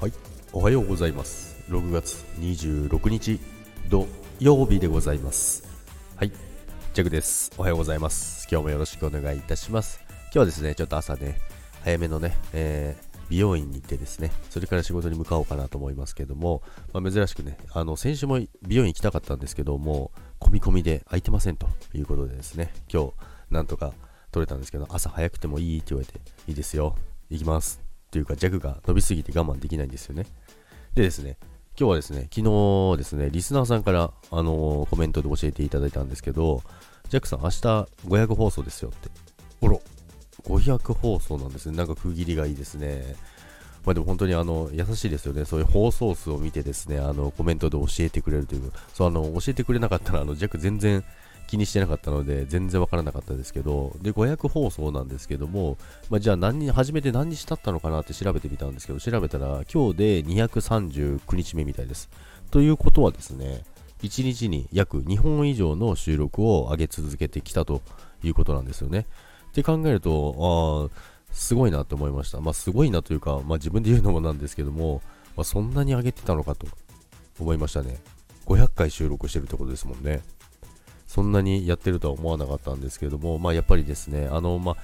はい。おはようございます。6月26日土曜日でございます。はい。ジャグです。おはようございます。今日もよろしくお願いいたします。今日はですねちょっと朝ね早めのね、えー美容院に行ってですね、それから仕事に向かおうかなと思いますけども、まあ、珍しくね、あの先週も美容院行きたかったんですけども、込み込みで空いてませんということでですね、今日なんとか取れたんですけど、朝早くてもいいって言われて、いいですよ、行きます。というか弱が伸びすぎて我慢できないんですよね。でですね、今日はですね、昨日ですね、リスナーさんから、あのー、コメントで教えていただいたんですけど、ジャックさん、明日500放送ですよって。ほら、500放送なんですね。なんか区切りがいいですね。まあでも本当にあの優しいですよね。そういう放送数を見てですね、あのコメントで教えてくれるという。そう、あの、教えてくれなかったら、あの、ジャック全然気にしてなかったので、全然わからなかったですけど、で、500放送なんですけども、まあ、じゃあ何に、初めて何日経ったのかなって調べてみたんですけど、調べたら、今日で239日目みたいです。ということはですね、1日に約2本以上の収録を上げ続けてきたということなんですよね。って考えると、あ、すごいなって思いました。まあ、すごいなというか、まあ、自分で言うのもなんですけども、まあ、そんなに上げてたのかと思いましたね。500回収録してるってことですもんね。そんなにやってるとは思わなかったんですけども、まあ、やっぱりですね、あの、まあ、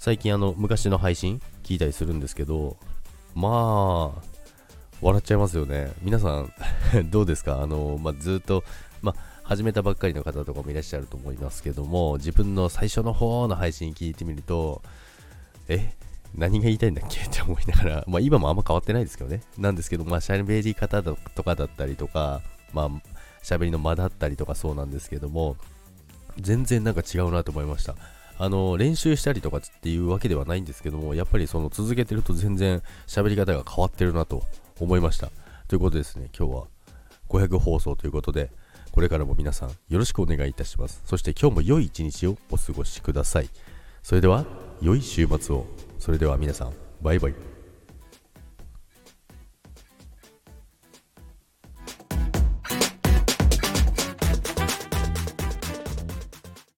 最近あの、昔の配信聞いたりするんですけど、まあ、笑っちゃいますよね。皆さん どうですか？あの、まあ、ずっと、まあ、始めたばっかりの方とかもいらっしゃると思いますけども、自分の最初の方の配信聞いてみると、え、何が言いたいんだっけ？って思いながら、まあ今もあんま変わってないですけどね。なんですけど、まあ喋り方とかだったりとか、まあ喋りの間だったりとかそうなんですけども、全然なんか違うなと思いました。あの、練習したりとかっていうわけではないんですけども、やっぱりその続けてると全然喋り方が変わってるなと思いました。ということですね、今日は500放送ということで、これからも皆さんよろしくお願いいたします。そして今日も良い一日をお過ごしください。それでは、良い週末を。それでは皆さん、バイバイ。